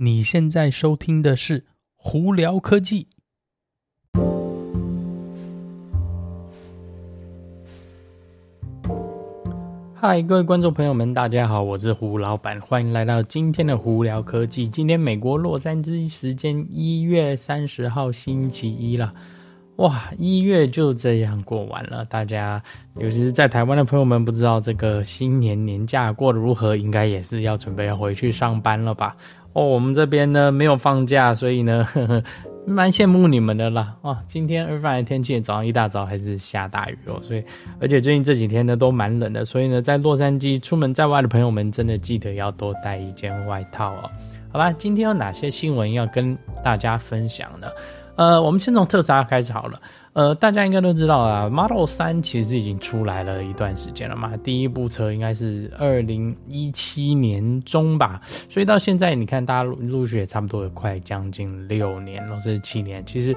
你现在收听的是《胡聊科技》。嗨，各位观众朋友们，大家好，我是胡老板，欢迎来到今天的《胡聊科技》。今天美国洛杉矶时间一月三十号星期一了，哇，一月就这样过完了。大家，尤其是在台湾的朋友们，不知道这个新年年假过得如何？应该也是要准备要回去上班了吧？哦，我们这边呢没有放假，所以呢呵呵 蛮羡慕你们的啦。哇，今天二番的天气，早上一大早还是下大雨哦，所以而且最近这几天呢都蛮冷的，所以呢在洛杉矶出门在外的朋友们，真的记得要多带一件外套哦。好啦，今天有哪些新闻要跟大家分享呢？呃，我们先从特斯拉开始好了。呃，大家应该都知道啊，Model 3其实已经出来了一段时间了嘛。第一部车应该是二零一七年中吧，所以到现在你看，大家陆陆续也差不多有快将近六年了，甚至七年。其实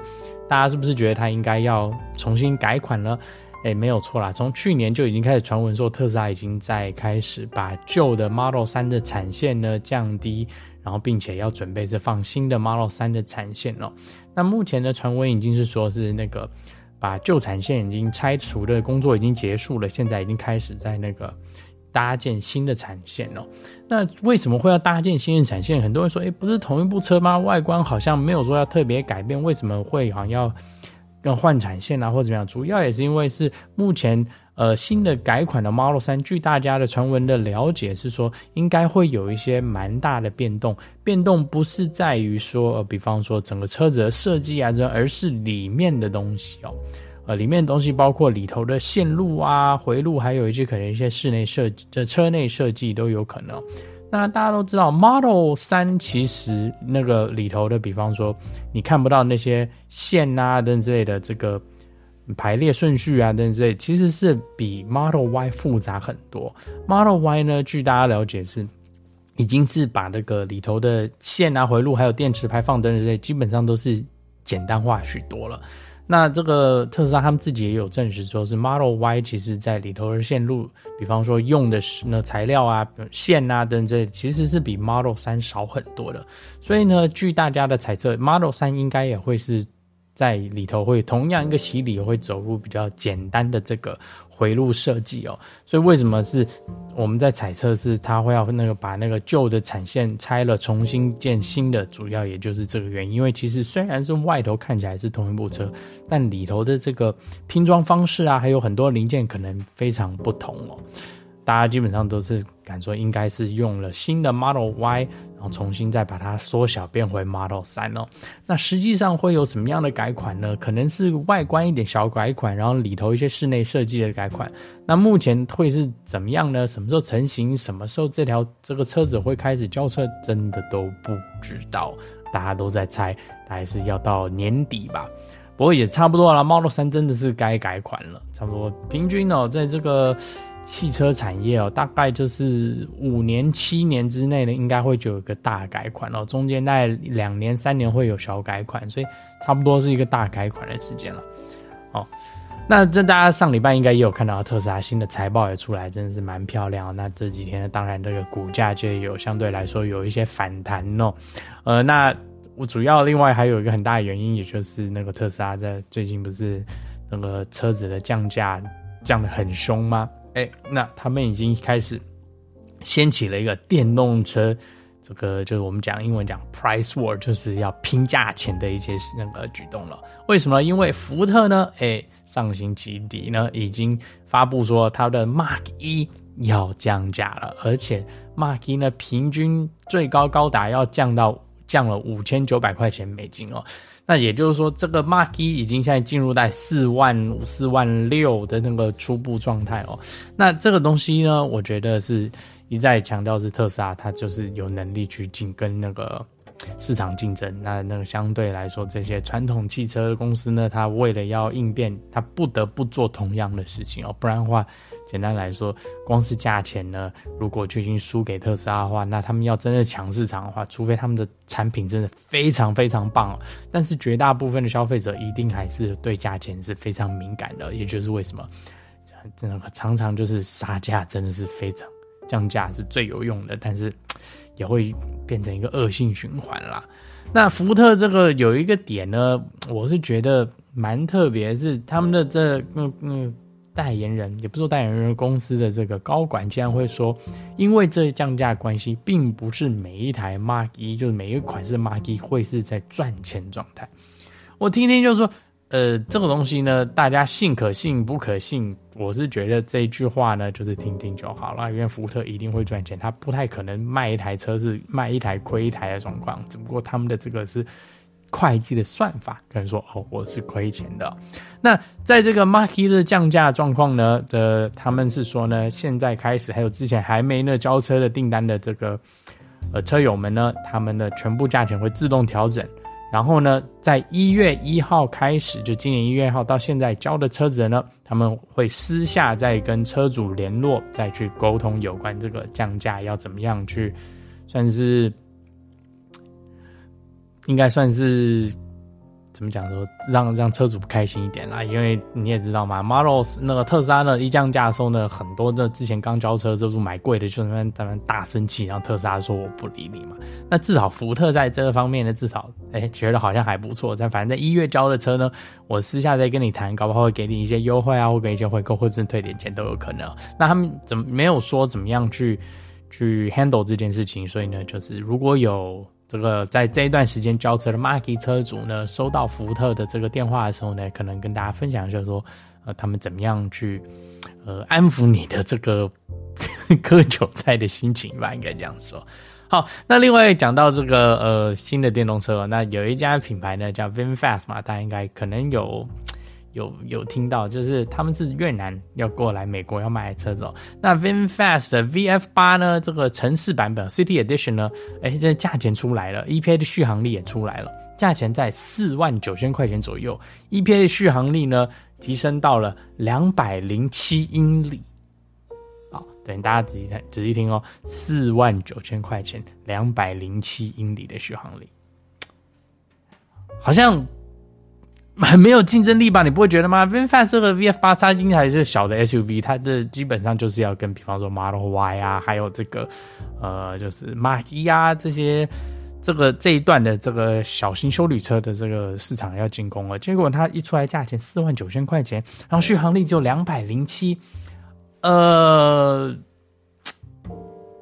大家是不是觉得它应该要重新改款了？哎，没有错啦，从去年就已经开始传闻说，特斯拉已经在开始把旧的 Model 3的产线呢降低。然后，并且要准备这放新的 Model 3的产线哦。那目前的传闻已经是说是那个把旧产线已经拆除的工作已经结束了，现在已经开始在那个搭建新的产线了。那为什么会要搭建新的产线？很多人说，诶，不是同一部车吗？外观好像没有说要特别改变，为什么会好像要要换产线啊，或者怎么样？主要也是因为是目前。呃，新的改款的 Model 3，据大家的传闻的了解是说，应该会有一些蛮大的变动。变动不是在于说，呃，比方说整个车子的设计啊，这，而是里面的东西哦。呃，里面的东西包括里头的线路啊、回路，还有一些可能一些室内设计、这车内设计都有可能。那大家都知道，Model 3其实那个里头的，比方说你看不到那些线啊等之类的这个。排列顺序啊，等等之类，其实是比 Model Y 复杂很多。Model Y 呢，据大家了解是，已经是把那个里头的线啊、回路，还有电池排放等等之类，基本上都是简单化许多了。那这个特斯拉他们自己也有证实，说是 Model Y 其实在里头的线路，比方说用的是那材料啊、线啊等等，其实是比 Model 三少很多的。所以呢，据大家的猜测，Model 三应该也会是。在里头会同样一个洗礼会走入比较简单的这个回路设计哦，所以为什么是我们在猜测是它会要那个把那个旧的产线拆了重新建新的，主要也就是这个原因。因为其实虽然是外头看起来是同一部车，但里头的这个拼装方式啊，还有很多零件可能非常不同哦。大家基本上都是敢说，应该是用了新的 Model Y，然后重新再把它缩小变回 Model 3哦。那实际上会有什么样的改款呢？可能是外观一点小改款，然后里头一些室内设计的改款。那目前会是怎么样呢？什么时候成型？什么时候这条这个车子会开始交车？真的都不知道，大家都在猜，大概是要到年底吧。不过也差不多了，Model 3真的是该改款了，差不多平均哦，在这个。汽车产业哦，大概就是五年、七年之内呢，应该会就有一个大改款哦。中间大概两年、三年会有小改款，所以差不多是一个大改款的时间了。哦，那这大家上礼拜应该也有看到特斯拉新的财报也出来，真的是蛮漂亮。那这几天呢，当然这个股价就有相对来说有一些反弹哦。呃，那我主要另外还有一个很大的原因，也就是那个特斯拉在最近不是那个车子的降价降得很凶吗？哎，那他们已经开始掀起了一个电动车，这个就是我们讲英文讲 price war，就是要拼价钱的一些那个举动了。为什么？因为福特呢，哎，上星期底呢已经发布说它的 Mark 一要降价了，而且 Mark 一呢平均最高高达要降到降了五千九百块钱美金哦。那也就是说，这个 Mark 一已经现在进入在四万五、四万六的那个初步状态哦。那这个东西呢，我觉得是一再强调是特斯拉，它就是有能力去紧跟那个市场竞争。那那个相对来说，这些传统汽车公司呢，它为了要应变，它不得不做同样的事情哦，不然的话。简单来说，光是价钱呢，如果就已经输给特斯拉的话，那他们要真的抢市场的话，除非他们的产品真的非常非常棒。但是绝大部分的消费者一定还是对价钱是非常敏感的，也就是为什么真的常常就是杀价真的是非常，降价是最有用的，但是 也会变成一个恶性循环啦。那福特这个有一个点呢，我是觉得蛮特别，是他们的这嗯嗯代言人，也不是说代言人公司的这个高管，竟然会说，因为这降价关系，并不是每一台 Mark 一，就是每一个款式 Mark 一会是在赚钱状态。我听听就是说。呃，这个东西呢，大家信可信不可信，我是觉得这句话呢，就是听听就好了。因为福特一定会赚钱，他不太可能卖一台车是卖一台亏一台的状况。只不过他们的这个是会计的算法，可能说哦，我是亏钱的。那在这个 m a r k e 的降价状况呢的，他们是说呢，现在开始还有之前还没那交车的订单的这个呃车友们呢，他们的全部价钱会自动调整。然后呢，在一月一号开始，就今年一月一号到现在交的车子呢，他们会私下再跟车主联络，再去沟通有关这个降价要怎么样去，算是，应该算是。怎么讲说让让车主不开心一点啦？因为你也知道嘛，Model 那个特斯拉呢一降价的时候呢，很多的之前刚交车就是买贵的，就在那在那大生气，然后特斯拉说我不理你嘛。那至少福特在这个方面呢，至少哎觉得好像还不错。但反正在一月交的车呢，我私下再跟你谈，搞不好会给你一些优惠啊，或给一些回购，或者退点钱都有可能。那他们怎么没有说怎么样去去 handle 这件事情？所以呢，就是如果有。这个在这一段时间交车的 Marky 车主呢，收到福特的这个电话的时候呢，可能跟大家分享一下说，呃，他们怎么样去，呃，安抚你的这个 割韭菜的心情吧，应该这样说。好，那另外讲到这个呃新的电动车，那有一家品牌呢叫 VinFast 嘛，大家应该可能有。有有听到，就是他们是越南要过来美国要卖车子哦。那 VinFast 的 VF 八呢，这个城市版本 City Edition 呢，哎，这价钱出来了，EPA 的续航力也出来了，价钱在四万九千块钱左右，EPA 的续航力呢提升到了两百零七英里。好，等大家仔细看，仔细听哦，四万九千块钱，两百零七英里的续航力，好像。很没有竞争力吧？你不会觉得吗？VinFast 这个 VF 八三应该还是小的 SUV，它的基本上就是要跟比方说 Model Y 啊，还有这个呃，就是 m a c 啊这些这个这一段的这个小型休旅车的这个市场要进攻了。结果它一出来价钱四万九千块钱，然后续航力只有两百零七，呃。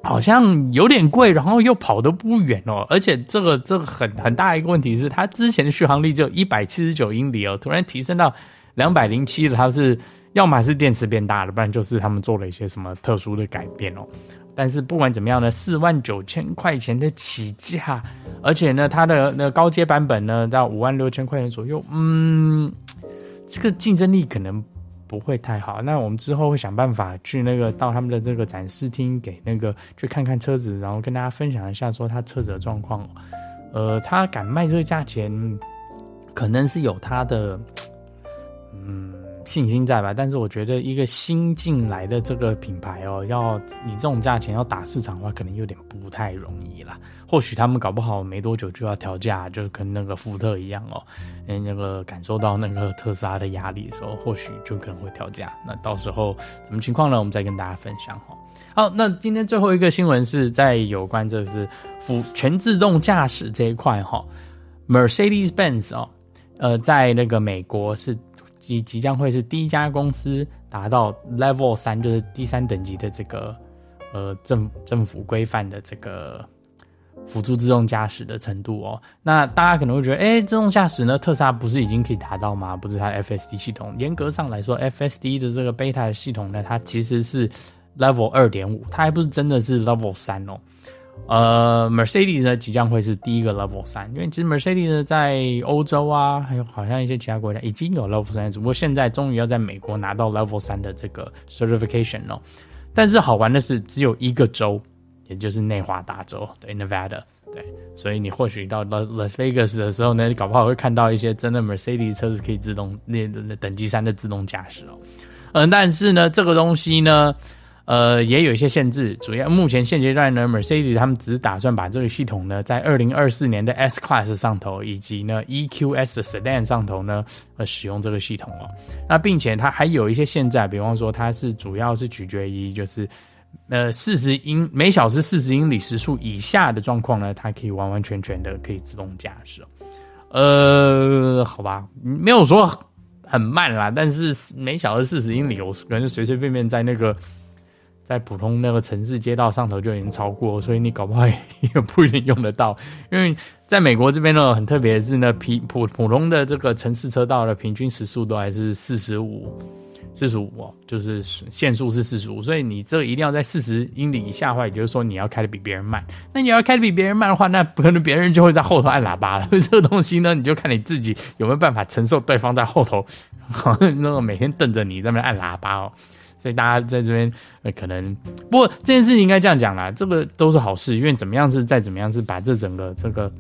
好像有点贵，然后又跑得不远哦，而且这个这个很很大一个问题是，它之前的续航力只有一百七十九英里哦，突然提升到两百零七了，它是要么是电池变大了，不然就是他们做了一些什么特殊的改变哦。但是不管怎么样呢，四万九千块钱的起价，而且呢，它的那高阶版本呢到五万六千块钱左右，嗯，这个竞争力可能。不会太好，那我们之后会想办法去那个到他们的这个展示厅，给那个去看看车子，然后跟大家分享一下说他车子的状况。呃，他敢卖这个价钱，可能是有他的嗯信心在吧。但是我觉得一个新进来的这个品牌哦，要以这种价钱要打市场的话，可能有点不太容易啦。或许他们搞不好没多久就要调价，就跟那个福特一样哦，嗯，那个感受到那个特斯拉的压力的时候，或许就可能会调价。那到时候什么情况呢？我们再跟大家分享哈。好，那今天最后一个新闻是在有关这是辅全自动驾驶这一块哈，Mercedes-Benz 哦，呃，在那个美国是即即将会是第一家公司达到 Level 三，就是第三等级的这个呃政政府规范的这个。辅助自动驾驶的程度哦，那大家可能会觉得，哎，自动驾驶呢，特斯拉不是已经可以达到吗？不是它 FSD 系统，严格上来说，FSD 的这个 beta 的系统呢，它其实是 Level 二点五，它还不是真的是 Level 三哦。呃，Mercedes 呢，即将会是第一个 Level 三，因为其实 Mercedes 呢，在欧洲啊，还有好像一些其他国家已经有 Level 三，只不过现在终于要在美国拿到 Level 三的这个 certification 哦。但是好玩的是，只有一个州。也就是内华达州，对，Nevada，对，所以你或许到 Las Vegas 的时候呢，你搞不好会看到一些真的 Mercedes 车是可以自动那那等级三的自动驾驶哦。嗯，但是呢，这个东西呢，呃，也有一些限制。主要目前现阶段呢，Mercedes 他们只打算把这个系统呢，在二零二四年的 S Class 上头，以及呢 EQS 的 Sedan 上头呢，呃，使用这个系统哦。那并且它还有一些限制，比方说它是主要是取决于就是。呃四十英每小时四十英里时速以下的状况呢，它可以完完全全的可以自动驾驶。呃，好吧，没有说很慢啦，但是每小时四十英里，我可能随随便便在那个。在普通那个城市街道上头就已经超过，所以你搞不好也不一定用得到。因为在美国这边呢，很特别的是呢，平普普通的这个城市车道的平均时速都还是四十五，四十五哦，就是限速是四十五，所以你这一定要在四十英里以下的话，也就是说你要开的比别人慢。那你要开的比别人慢的话，那可能别人就会在后头按喇叭了。所 以这个东西呢，你就看你自己有没有办法承受对方在后头，好 像那个每天瞪着你在那边按喇叭哦。所以大家在这边，呃，可能不过这件事情应该这样讲啦，这个都是好事，因为怎么样是再怎么样是把这整个这个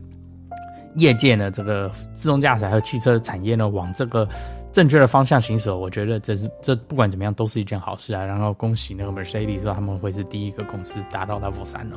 业界呢，这个自动驾驶还有汽车产业呢，往这个正确的方向行驶，我觉得这是这不管怎么样都是一件好事啊。然后恭喜那个 Mercedes 说他们会是第一个公司达到 Level 三哦。